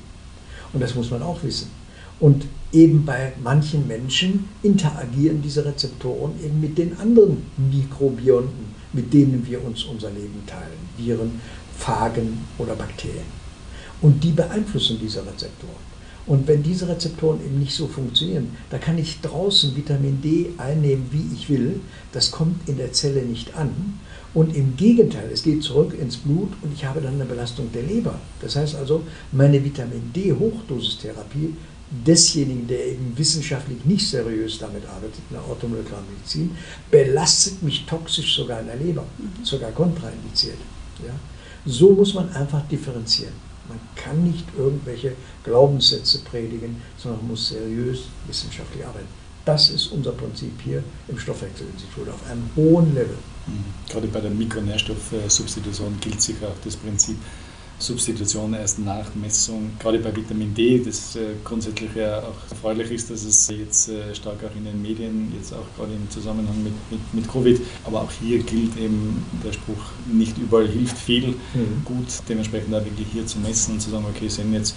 Und das muss man auch wissen. Und eben bei manchen Menschen interagieren diese Rezeptoren eben mit den anderen Mikrobionten, mit denen wir uns unser Leben teilen. Viren, Phagen oder Bakterien. Und die beeinflussen diese Rezeptoren. Und wenn diese Rezeptoren eben nicht so funktionieren, da kann ich draußen Vitamin D einnehmen, wie ich will. Das kommt in der Zelle nicht an. Und im Gegenteil, es geht zurück ins Blut und ich habe dann eine Belastung der Leber. Das heißt also, meine Vitamin D-Hochdosistherapie desjenigen, der eben wissenschaftlich nicht seriös damit arbeitet, in der orthomolekularen Medizin, belastet mich toxisch sogar in der Leber, sogar kontraindiziert. Ja? So muss man einfach differenzieren. Man kann nicht irgendwelche Glaubenssätze predigen, sondern man muss seriös wissenschaftlich arbeiten. Das ist unser Prinzip hier im Stoffwechselinstitut auf einem hohen Level. Mhm. Gerade bei der Mikronährstoffsubstitution gilt sicher auch das Prinzip, Substitution erst nach Messung, gerade bei Vitamin D, das äh, grundsätzlich ja auch erfreulich ist, dass es jetzt äh, stark auch in den Medien, jetzt auch gerade im Zusammenhang mit, mit, mit Covid, aber auch hier gilt eben der Spruch, nicht überall hilft viel, mhm. gut dementsprechend auch wirklich hier zu messen und zu sagen, okay, sind jetzt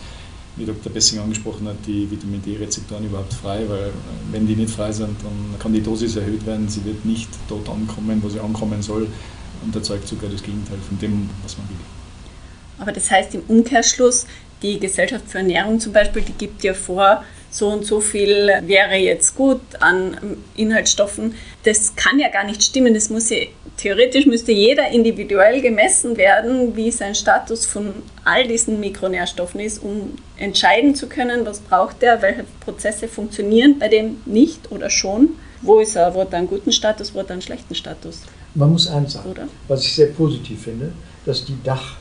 wie Dr. Bessing angesprochen hat, die Vitamin D-Rezeptoren überhaupt frei, weil äh, wenn die nicht frei sind, dann kann die Dosis erhöht werden, sie wird nicht dort ankommen, wo sie ankommen soll und erzeugt sogar das Gegenteil von dem, was man will. Aber das heißt im Umkehrschluss, die Gesellschaft für Ernährung zum Beispiel, die gibt ja vor, so und so viel wäre jetzt gut an Inhaltsstoffen. Das kann ja gar nicht stimmen. Das muss ja, theoretisch müsste jeder individuell gemessen werden, wie sein Status von all diesen Mikronährstoffen ist, um entscheiden zu können, was braucht er, welche Prozesse funktionieren bei dem nicht oder schon. Wo ist er, wo hat er einen guten Status, wo hat er einen schlechten Status? Man muss eins sagen, oder? was ich sehr positiv finde, dass die Dach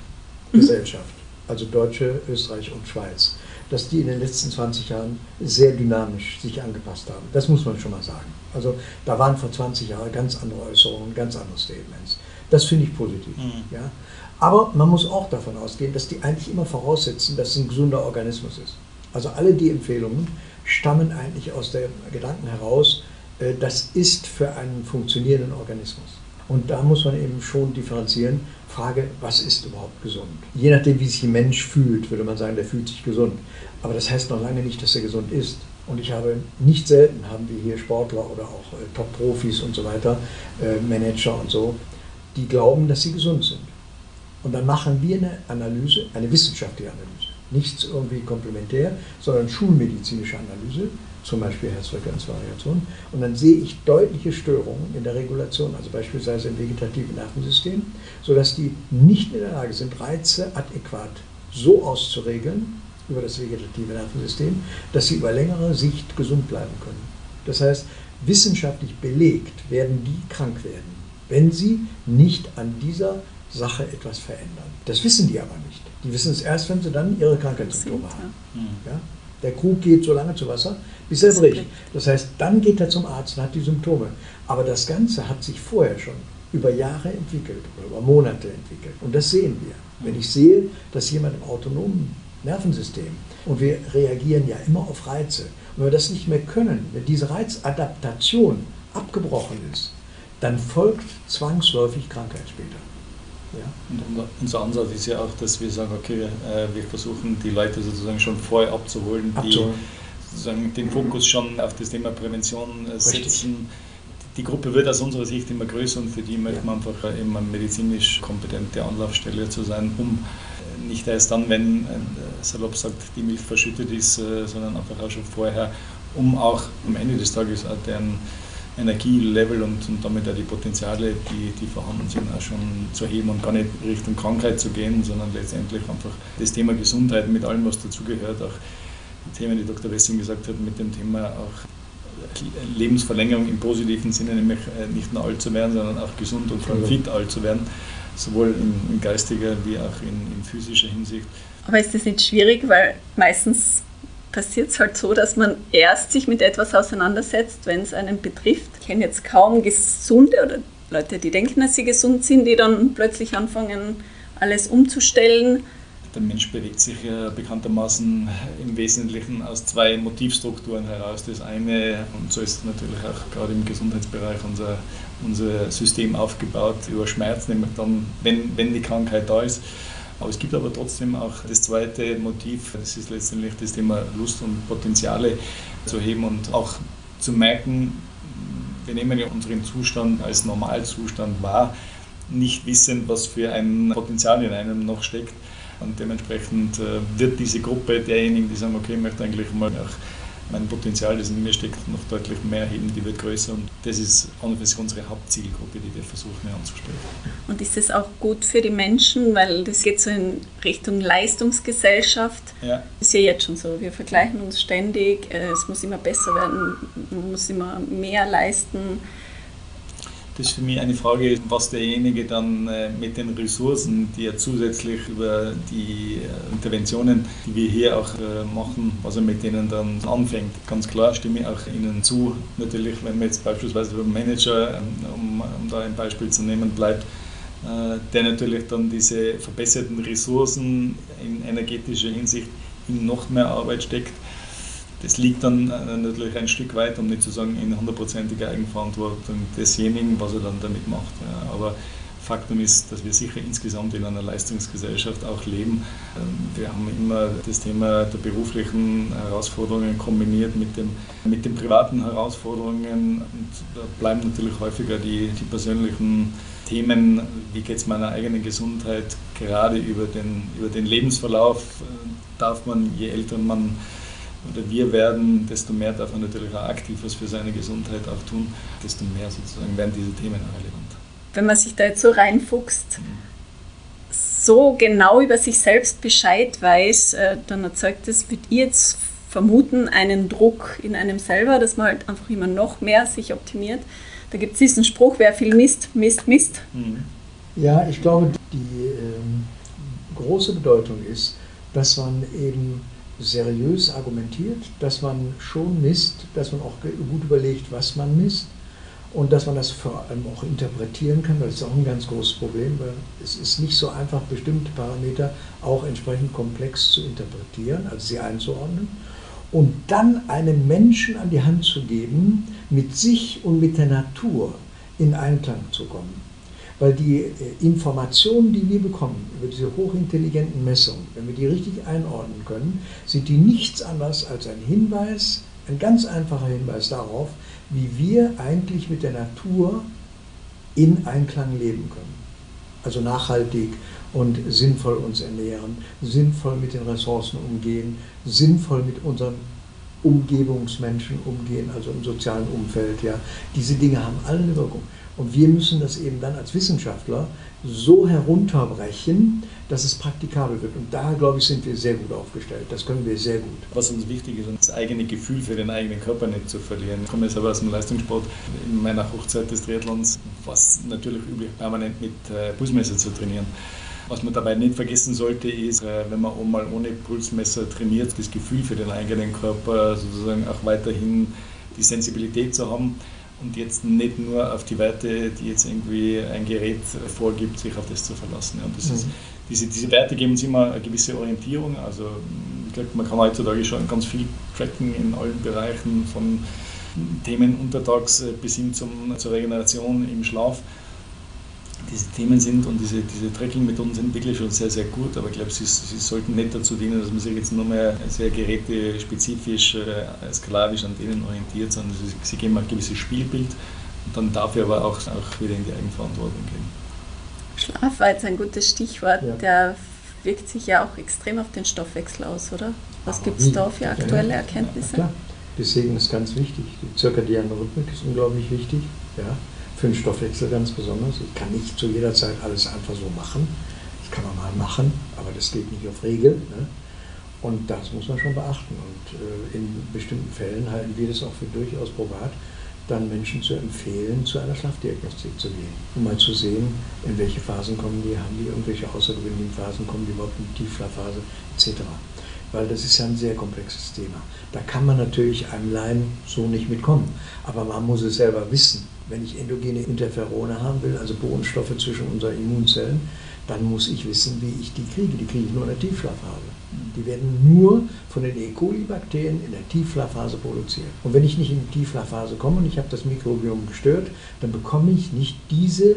Gesellschaft, also Deutsche, Österreich und Schweiz, dass die in den letzten 20 Jahren sehr dynamisch sich angepasst haben. Das muss man schon mal sagen. Also da waren vor 20 Jahren ganz andere Äußerungen, ganz andere Statements. Das finde ich positiv. Mhm. Ja? Aber man muss auch davon ausgehen, dass die eigentlich immer voraussetzen, dass es ein gesunder Organismus ist. Also alle die Empfehlungen stammen eigentlich aus dem Gedanken heraus, äh, das ist für einen funktionierenden Organismus. Und da muss man eben schon differenzieren. Frage, was ist überhaupt gesund? Je nachdem, wie sich ein Mensch fühlt, würde man sagen, der fühlt sich gesund. Aber das heißt noch lange nicht, dass er gesund ist. Und ich habe nicht selten, haben wir hier Sportler oder auch äh, Top-Profis und so weiter, äh, Manager und so, die glauben, dass sie gesund sind. Und dann machen wir eine Analyse, eine wissenschaftliche Analyse. Nichts irgendwie komplementär, sondern schulmedizinische Analyse, zum Beispiel Herzfrequenzvariation. Und dann sehe ich deutliche Störungen in der Regulation, also beispielsweise im vegetativen Nervensystem, sodass die nicht in der Lage sind, Reize adäquat so auszuregeln über das vegetative Nervensystem, dass sie über längere Sicht gesund bleiben können. Das heißt, wissenschaftlich belegt werden die krank werden, wenn sie nicht an dieser Sache etwas verändern. Das wissen die aber nicht. Die wissen es erst, wenn sie dann ihre Krankheitssymptome haben. Ja? Der Krug geht so lange zu Wasser, bis er bricht. Das heißt, dann geht er zum Arzt und hat die Symptome. Aber das Ganze hat sich vorher schon über Jahre entwickelt oder über Monate entwickelt. Und das sehen wir. Wenn ich sehe, dass jemand im autonomen Nervensystem und wir reagieren ja immer auf Reize. Und wenn wir das nicht mehr können, wenn diese Reizadaptation abgebrochen ist, dann folgt zwangsläufig Krankheit später. Ja. Und unser Ansatz ist ja auch, dass wir sagen, okay, äh, wir versuchen die Leute sozusagen schon vorher abzuholen, abzuholen. die sozusagen den Fokus schon auf das Thema Prävention äh, setzen. Richtig. Die Gruppe wird aus unserer Sicht immer größer und für die möchte man einfach immer medizinisch kompetente Anlaufstelle zu sein, um äh, nicht erst dann, wenn salopp sagt, die Milch verschüttet ist, sondern einfach auch schon vorher, um auch am Ende des Tages auch deren Energielevel und, und damit auch die Potenziale, die, die vorhanden sind, auch schon zu heben und gar nicht Richtung Krankheit zu gehen, sondern letztendlich einfach das Thema Gesundheit mit allem, was dazugehört, auch die Themen, die Dr. Wessing gesagt hat, mit dem Thema auch Lebensverlängerung im positiven Sinne, nämlich äh, nicht nur alt zu werden, sondern auch gesund und fit alt zu werden, sowohl in, in geistiger wie auch in, in physischer Hinsicht. Aber ist das nicht schwierig, weil meistens passiert es halt so, dass man erst sich mit etwas auseinandersetzt, wenn es einen betrifft. Ich kenne jetzt kaum Gesunde oder Leute, die denken, dass sie gesund sind, die dann plötzlich anfangen, alles umzustellen. Der Mensch bewegt sich ja bekanntermaßen im Wesentlichen aus zwei Motivstrukturen heraus. Das eine, und so ist natürlich auch gerade im Gesundheitsbereich unser, unser System aufgebaut, über Schmerz, nämlich dann, wenn, wenn die Krankheit da ist aber es gibt aber trotzdem auch das zweite Motiv, das ist letztendlich das Thema Lust und Potenziale zu heben und auch zu merken, wir nehmen ja unseren Zustand als Normalzustand wahr, nicht wissend, was für ein Potenzial in einem noch steckt. Und dementsprechend äh, wird diese Gruppe derjenigen, die sagen, okay, ich möchte eigentlich mal auch mein Potenzial, das in mir steckt, noch deutlich mehr heben, die wird größer und das ist an und für sich unsere Hauptzielgruppe, die wir versuchen anzusprechen. Und ist das auch gut für die Menschen, weil das geht so in Richtung Leistungsgesellschaft? Ja. Ist ja jetzt schon so, wir vergleichen uns ständig, äh, es muss immer besser werden, man muss immer mehr leisten das ist für mich eine Frage, was derjenige dann äh, mit den Ressourcen, die er zusätzlich über die äh, Interventionen, die wir hier auch äh, machen, was er mit denen dann anfängt. Ganz klar stimme ich auch Ihnen zu. Natürlich, wenn man jetzt beispielsweise beim Manager, ähm, um, um da ein Beispiel zu nehmen, bleibt, der natürlich dann diese verbesserten Ressourcen in energetischer Hinsicht in noch mehr Arbeit steckt, das liegt dann äh, natürlich ein Stück weit, um nicht zu sagen in hundertprozentiger Eigenverantwortung desjenigen, was er dann damit macht. Ja. Aber Faktum ist, dass wir sicher insgesamt in einer Leistungsgesellschaft auch leben. Ähm, wir haben immer das Thema der beruflichen Herausforderungen kombiniert mit, dem, mit den privaten Herausforderungen. Und da bleiben natürlich häufiger die, die persönlichen Themen, wie geht es meiner eigenen Gesundheit, gerade über den, über den Lebensverlauf äh, darf man, je älter man oder wir werden, desto mehr darf man natürlich auch aktiv was für seine Gesundheit auch tun, desto mehr sozusagen werden diese Themen relevant. Wenn man sich da jetzt so reinfuchst, mhm. so genau über sich selbst Bescheid weiß, äh, dann erzeugt das, würde ich jetzt vermuten, einen Druck in einem selber, dass man halt einfach immer noch mehr sich optimiert. Da gibt es diesen Spruch, wer viel misst, misst, misst. Mhm. Ja, ich glaube, die ähm, große Bedeutung ist, dass man eben seriös argumentiert, dass man schon misst, dass man auch gut überlegt, was man misst und dass man das vor allem auch interpretieren kann, weil das ist auch ein ganz großes Problem, weil es ist nicht so einfach, bestimmte Parameter auch entsprechend komplex zu interpretieren, also sie einzuordnen. und dann einem Menschen an die Hand zu geben, mit sich und mit der Natur in Einklang zu kommen. Weil die äh, Informationen, die wir bekommen über diese hochintelligenten Messungen, wenn wir die richtig einordnen können, sind die nichts anderes als ein Hinweis, ein ganz einfacher Hinweis darauf, wie wir eigentlich mit der Natur in Einklang leben können. Also nachhaltig und sinnvoll uns ernähren, sinnvoll mit den Ressourcen umgehen, sinnvoll mit unseren Umgebungsmenschen umgehen, also im sozialen Umfeld. Ja. Diese Dinge haben alle eine Wirkung. Und wir müssen das eben dann als Wissenschaftler so herunterbrechen, dass es praktikabel wird. Und da, glaube ich, sind wir sehr gut aufgestellt. Das können wir sehr gut. Was uns wichtig ist, das eigene Gefühl für den eigenen Körper nicht zu verlieren. Ich komme jetzt aber aus dem Leistungssport. In meiner Hochzeit des Triathlons war es natürlich üblich, permanent mit äh, Pulsmesser zu trainieren. Was man dabei nicht vergessen sollte, ist, äh, wenn man mal ohne Pulsmesser trainiert, das Gefühl für den eigenen Körper sozusagen auch weiterhin die Sensibilität zu haben und jetzt nicht nur auf die Werte, die jetzt irgendwie ein Gerät vorgibt, sich auf das zu verlassen. Und das mhm. ist, diese, diese Werte geben uns immer eine gewisse Orientierung. Also ich glaube, man kann heutzutage schon ganz viel tracken in allen Bereichen, von Themen untertags bis hin zum, zur Regeneration im Schlaf diese Themen sind und diese, diese Tracking-Methoden sind wirklich schon sehr, sehr gut, aber ich glaube, sie, sie sollten nicht dazu dienen, dass man sich jetzt nur mehr sehr gerätespezifisch, äh, sklavisch an denen orientiert, sondern sie, sie geben ein gewisses Spielbild und dann darf er aber auch, auch wieder in die Eigenverantwortung gehen. Schlaf war jetzt ein gutes Stichwort, ja. der wirkt sich ja auch extrem auf den Stoffwechsel aus, oder? Was gibt es da für aktuelle Erkenntnisse? Ja, Deswegen ist ganz wichtig, die zirkadiane Rhythmik ist unglaublich wichtig. Ja für den Stoffwechsel ganz besonders. Ich kann nicht zu jeder Zeit alles einfach so machen. Das kann man mal machen, aber das geht nicht auf Regel. Ne? Und das muss man schon beachten. Und äh, in bestimmten Fällen halten wir das auch für durchaus probat, dann Menschen zu empfehlen, zu einer Schlafdiagnostik zu gehen, um mal zu sehen, in welche Phasen kommen die, haben die irgendwelche außergewöhnlichen Phasen, kommen die überhaupt in die Tiefschlafphase etc. Weil das ist ja ein sehr komplexes Thema. Da kann man natürlich einem Laien so nicht mitkommen, aber man muss es selber wissen wenn ich endogene Interferone haben will, also Bodenstoffe zwischen unseren Immunzellen, dann muss ich wissen, wie ich die kriege. Die kriege ich nur in der Tiefschlafphase. Die werden nur von den E. coli-Bakterien in der Tiefschlafphase produziert. Und wenn ich nicht in die Tiefschlafphase komme und ich habe das Mikrobiom gestört, dann bekomme ich nicht diese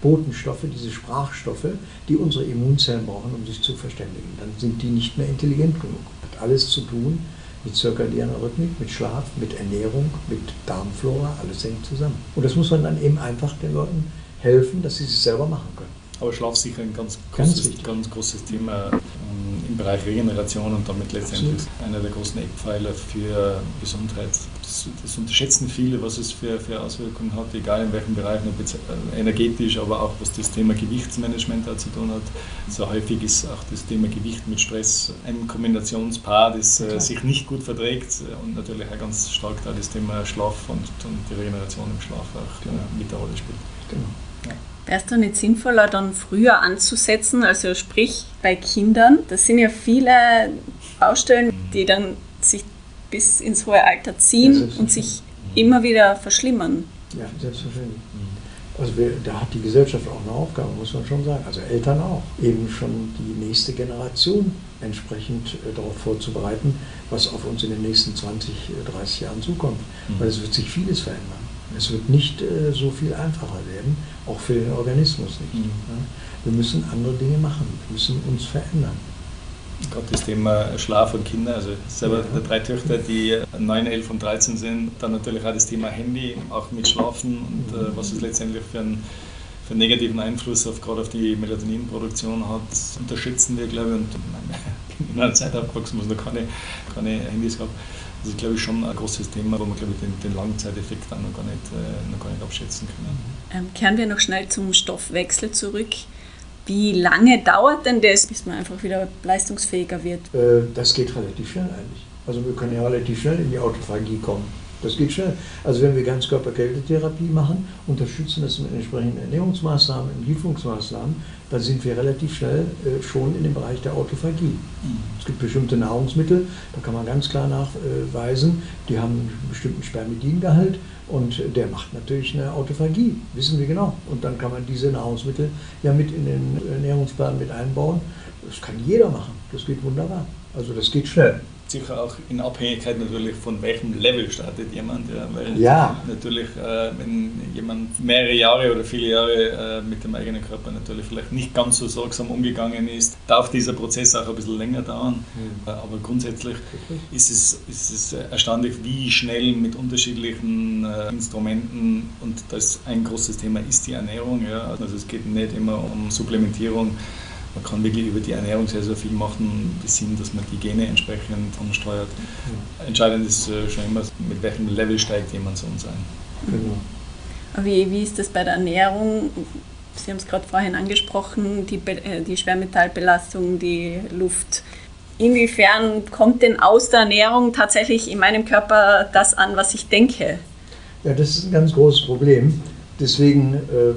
Botenstoffe, diese Sprachstoffe, die unsere Immunzellen brauchen, um sich zu verständigen. Dann sind die nicht mehr intelligent genug. Hat alles zu tun mit zirkadianer Rhythmik, mit Schlaf, mit Ernährung, mit Darmflora, alles hängt zusammen. Und das muss man dann eben einfach den Leuten helfen, dass sie es selber machen können. Aber Schlaf ist sicher ein ganz großes, ganz, ganz großes Thema ähm, im Bereich Regeneration und damit letztendlich Absolut. einer der großen Eckpfeiler für Gesundheit. Das, das, unterschätzen viele, was es für, für Auswirkungen hat, egal in ob jetzt äh, energetisch, aber auch was das Thema Gewichtsmanagement da zu tun hat. So häufig ist auch das Thema Gewicht mit Stress ein Kombinationspaar, das äh, sich nicht gut verträgt und natürlich auch ganz stark da das Thema Schlaf und, und die Regeneration im Schlaf auch genau. mit der Rolle spielt. Genau. Wäre es da nicht sinnvoller, dann früher anzusetzen, also sprich bei Kindern? Das sind ja viele Baustellen, die dann sich bis ins hohe Alter ziehen ja, und sich immer wieder verschlimmern. Ja, selbstverständlich. Also wir, da hat die Gesellschaft auch eine Aufgabe, muss man schon sagen. Also Eltern auch. Eben schon die nächste Generation entsprechend äh, darauf vorzubereiten, was auf uns in den nächsten 20, 30 äh, Jahren zukommt. Mhm. Weil es wird sich vieles verändern. Es wird nicht äh, so viel einfacher werden, auch für den Organismus nicht. Mhm. Wir müssen andere Dinge machen, wir müssen uns verändern. Gerade das Thema Schlaf und Kinder, also selber ja. drei Töchter, die 9, 11 und 13 sind, dann natürlich auch das Thema Handy, auch mit Schlafen und äh, was es letztendlich für einen, für einen negativen Einfluss auf, gerade auf die Melatoninproduktion hat, unterschätzen wir, glaube ich, und <laughs> ich bin in einer Zeit aufgewachsen, wo es noch keine, keine Handys gab. Das ist, glaube ich, schon ein großes Thema, wo man, glaube ich, den, den Langzeiteffekt auch noch gar nicht, äh, noch gar nicht abschätzen können. Ähm, kehren wir noch schnell zum Stoffwechsel zurück. Wie lange dauert denn das, bis man einfach wieder leistungsfähiger wird? Äh, das geht relativ schnell eigentlich. Also wir können ja relativ schnell in die Autophagie kommen. Das geht schnell. Also wenn wir Ganzkörperkältetherapie machen, unterstützen das mit entsprechenden Ernährungsmaßnahmen, Entgiftungsmaßnahmen, dann sind wir relativ schnell äh, schon in dem Bereich der Autophagie. Mhm. Es gibt bestimmte Nahrungsmittel, da kann man ganz klar nachweisen, die haben einen bestimmten Spermidingehalt und der macht natürlich eine Autophagie, wissen wir genau. Und dann kann man diese Nahrungsmittel ja mit in den Ernährungsplan mit einbauen. Das kann jeder machen, das geht wunderbar. Also das geht schnell. Sicher auch in Abhängigkeit natürlich von welchem Level startet jemand. Ja, weil Ja. natürlich, äh, wenn jemand mehrere Jahre oder viele Jahre äh, mit dem eigenen Körper natürlich vielleicht nicht ganz so sorgsam umgegangen ist, darf dieser Prozess auch ein bisschen länger dauern. Äh, aber grundsätzlich ist es, ist es erstaunlich, wie schnell mit unterschiedlichen äh, Instrumenten und das ein großes Thema ist die Ernährung. Ja. Also es geht nicht immer um Supplementierung. Man kann wirklich über die Ernährung sehr, sehr viel machen, bis hin, dass man die Gene entsprechend ansteuert. Entscheidend ist äh, schon immer, mit welchem Level steigt jemand zu uns ein. Genau. Wie, wie ist das bei der Ernährung? Sie haben es gerade vorhin angesprochen, die, äh, die Schwermetallbelastung, die Luft. Inwiefern kommt denn aus der Ernährung tatsächlich in meinem Körper das an, was ich denke? Ja, das ist ein ganz großes Problem. Deswegen äh,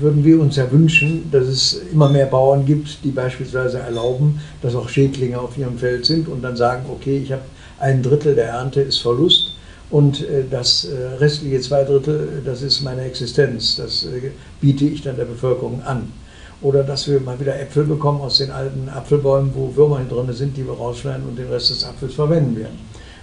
würden wir uns ja wünschen, dass es immer mehr Bauern gibt, die beispielsweise erlauben, dass auch Schädlinge auf ihrem Feld sind und dann sagen, okay, ich habe ein Drittel der Ernte ist Verlust und äh, das äh, restliche zwei Drittel, das ist meine Existenz. Das äh, biete ich dann der Bevölkerung an. Oder dass wir mal wieder Äpfel bekommen aus den alten Apfelbäumen, wo Würmer drin sind, die wir rausschneiden und den Rest des Apfels verwenden werden.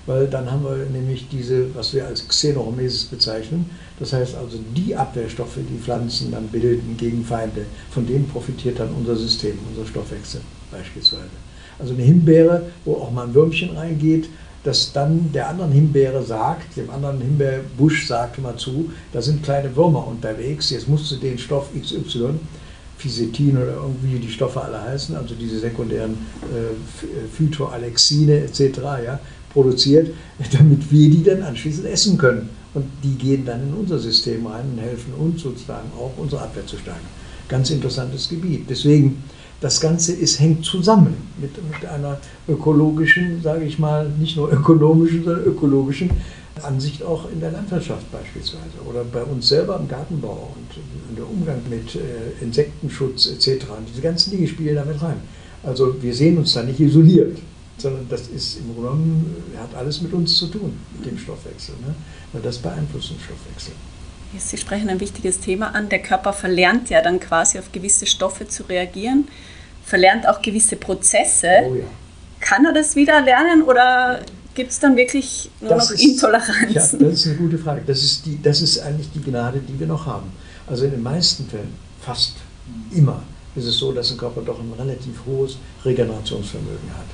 Weil dann haben wir nämlich diese, was wir als Xenohomesis bezeichnen. Das heißt also die Abwehrstoffe, die Pflanzen dann bilden gegen Feinde, von denen profitiert dann unser System, unser Stoffwechsel beispielsweise. Also eine Himbeere, wo auch mal ein Würmchen reingeht, dass dann der anderen Himbeere sagt, dem anderen Himbeerbusch sagt mal zu, da sind kleine Würmer unterwegs, jetzt musst du den Stoff XY, Fisetin oder irgendwie die Stoffe alle heißen, also diese sekundären äh, Phytoalexine etc., ja, produziert, <laughs> damit wir die dann anschließend essen können. Und die gehen dann in unser System rein und helfen uns sozusagen auch, unsere Abwehr zu stärken. Ganz interessantes Gebiet. Deswegen, das Ganze ist, hängt zusammen mit, mit einer ökologischen, sage ich mal, nicht nur ökonomischen, sondern ökologischen Ansicht auch in der Landwirtschaft beispielsweise oder bei uns selber im Gartenbau und der Umgang mit äh, Insektenschutz etc. Diese ganzen Dinge spielen damit rein. Also wir sehen uns da nicht isoliert, sondern das ist im Grunde genommen, hat alles mit uns zu tun, mit dem Stoffwechsel. Ne? Weil das beeinflusst den Stoffwechsel. Sie sprechen ein wichtiges Thema an. Der Körper verlernt ja dann quasi auf gewisse Stoffe zu reagieren, verlernt auch gewisse Prozesse. Oh ja. Kann er das wieder lernen oder gibt es dann wirklich nur Das noch ist- Intoleranzen? Ja, das ist eine gute Frage. Das ist, die, das ist eigentlich die Gnade, die wir noch haben. Also in den meisten Fällen, fast immer, ist es so, dass ein Körper doch ein relativ hohes Regenerationsvermögen hat.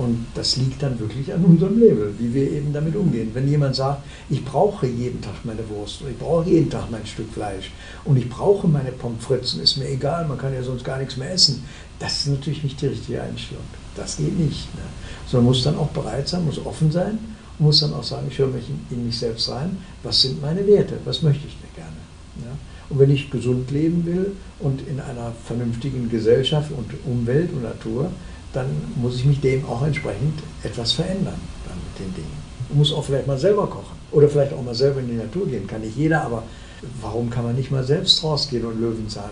Und das liegt dann wirklich an unserem Level, wie wir eben damit umgehen. Wenn jemand sagt, ich brauche jeden Tag meine Wurst, ich brauche jeden Tag mein Stück Fleisch und ich brauche meine Pommes frites, ist mir egal, man kann ja sonst gar nichts mehr essen, das ist natürlich nicht die richtige Einstellung. Das geht nicht. Ne? Sondern muss dann auch bereit sein, muss offen sein und muss dann auch sagen, ich höre mich in, mich selbst rein, was sind meine Werte, was möchte ich denn gerne. Ja? Und wenn ich gesund leben will und in einer vernünftigen Gesellschaft und Umwelt und Natur, dann muss ich mich dem auch entsprechend etwas verändern dann mit den Dingen. Ich muss auch vielleicht mal selber kochen oder vielleicht auch mal selber in die Natur gehen, kann nicht jeder, aber warum kann man nicht mal selbst rausgehen und Löwenzahn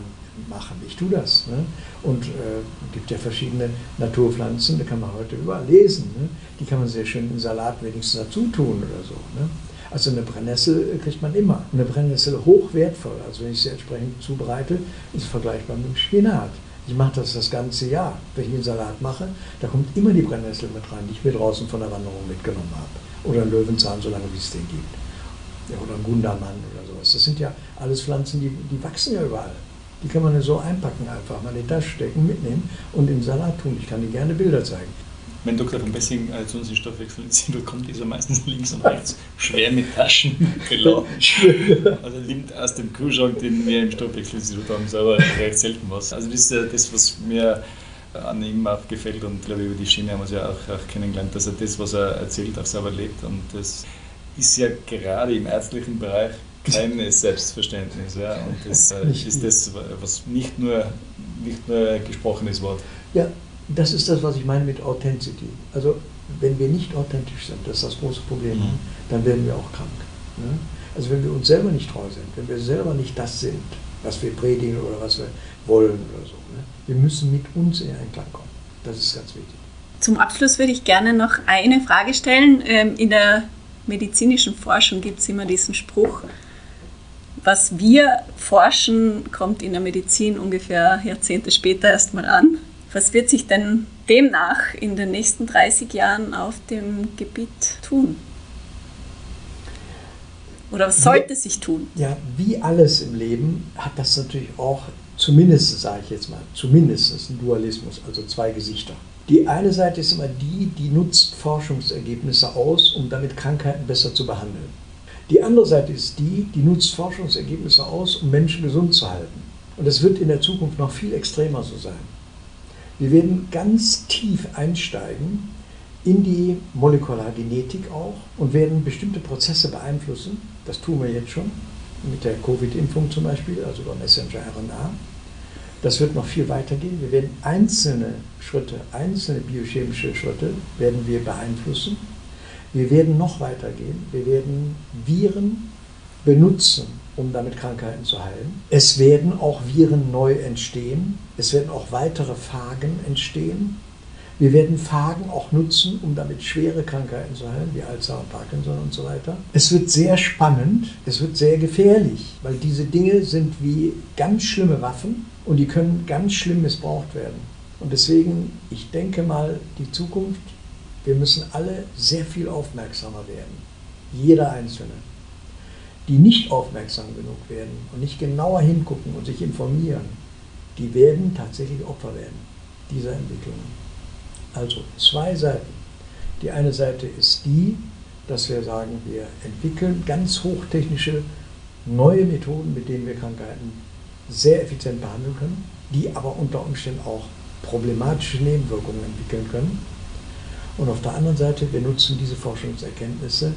machen? Ich tue das. Ne? Und äh, gibt ja verschiedene Naturpflanzen, da kann man heute überall lesen. Ne? Die kann man sehr schön in Salat wenigstens dazu tun oder so. Ne? Also eine Brennnessel kriegt man immer. Eine Brennnessel hochwertvoll. Also wenn ich sie entsprechend zubereite, ist es vergleichbar mit dem Spinat. Ich mache das das ganze Jahr. Wenn ich einen Salat mache, da kommt immer die Brennnessel mit rein, die ich mir draußen von der Wanderung mitgenommen habe. Oder ein Löwenzahn, solange wie es den gibt. Oder ein Gundermann oder sowas. Das sind ja alles Pflanzen, die, die wachsen ja überall. Die kann man ja so einpacken einfach, mal in die Tasche stecken, mitnehmen und in den Salat tun. Ich kann dir gerne Bilder zeigen. Wenn Dr. von Bessing äh, zu uns in Stoffwechselinstitut <laughs> kommt, ist er meistens links und rechts schwer mit Taschen beladen. <laughs> Also er nimmt aus dem Kühlschrank, den wir im Stoffwechselinstitut haben, selber recht selten was. Also das ist ja das, was mir an ihm auch gefällt und glaube über die Schiene haben wir es ja auch, auch kennengelernt, dass er das, was er erzählt, auch selber lebt und das ist ja gerade im ärztlichen Bereich kein <laughs> Selbstverständnis. Ja? Und das äh, ist das, was nicht nur, nicht nur gesprochenes Wort. Ja, das ist das, was ich meine mit Authenticity. Also wenn wir nicht authentisch sind, das ist das große Problem, Mhm. dann werden wir auch krank. Ne? Also wenn wir uns selber nicht treu sind, wenn wir selber nicht das sind, was wir predigen oder was wir wollen oder so. Ne? Wir müssen mit uns in Einklang kommen. Das ist ganz wichtig. Zum Abschluss würde ich gerne noch eine Frage stellen. Ähm, In der medizinischen Forschung gibt es immer diesen Spruch, was wir forschen, kommt in der Medizin ungefähr Jahrzehnte später erstmal an. Was wird sich denn demnach in den nächsten 30 Jahren auf dem Gebiet tun? Oder was sollte sich tun? Ja, wie alles im Leben hat das natürlich auch, zumindest sage ich jetzt mal, zumindest ein Dualismus, also zwei Gesichter. Die eine Seite ist immer die, die nutzt Forschungsergebnisse aus, um damit Krankheiten besser zu behandeln. Die andere Seite ist die, die nutzt Forschungsergebnisse aus, um Menschen gesund zu halten. Und das wird in der Zukunft noch viel extremer so sein. Wir werden ganz tief einsteigen in die Molekulargenetik auch und werden bestimmte Prozesse beeinflussen. Das tun wir jetzt schon mit der Covid-Impfung zum Beispiel, also über Messenger-RNA. Das wird noch viel weiter gehen. Wir werden einzelne Schritte, einzelne biochemische Schritte werden wir beeinflussen. Wir werden noch weiter gehen. Wir werden Viren benutzen, um damit Krankheiten zu heilen. Es werden auch Viren neu entstehen. Es werden auch weitere Phagen entstehen. Wir werden Phagen auch nutzen, um damit schwere Krankheiten zu heilen, wie Alzheimer, Parkinson und so weiter. Es wird sehr spannend, es wird sehr gefährlich, weil diese Dinge sind wie ganz schlimme Waffen und die können ganz schlimm missbraucht werden. Und deswegen, ich denke mal, die Zukunft, wir müssen alle sehr viel aufmerksamer werden. Jeder Einzelne. Die nicht aufmerksam genug werden und nicht genauer hingucken und sich informieren, die werden tatsächlich Opfer werden dieser Entwicklungen. Also zwei Seiten. Die eine Seite ist die, dass wir sagen, wir entwickeln ganz hochtechnische neue Methoden, mit denen wir Krankheiten sehr effizient behandeln können, die aber unter Umständen auch problematische Nebenwirkungen entwickeln können. Und auf der anderen Seite, wir nutzen diese Forschungserkenntnisse,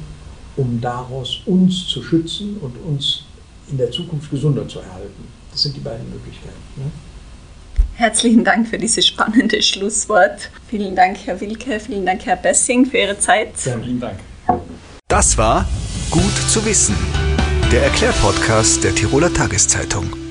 um daraus uns zu schützen und uns in der Zukunft gesunder zu erhalten. Das sind die beiden Möglichkeiten. Ne? Herzlichen Dank für dieses spannende Schlusswort. Vielen Dank, Herr Wilke, vielen Dank, Herr Bessing, für Ihre Zeit. Ja, vielen Dank. Das war Gut zu wissen, der Erklärpodcast der Tiroler Tageszeitung.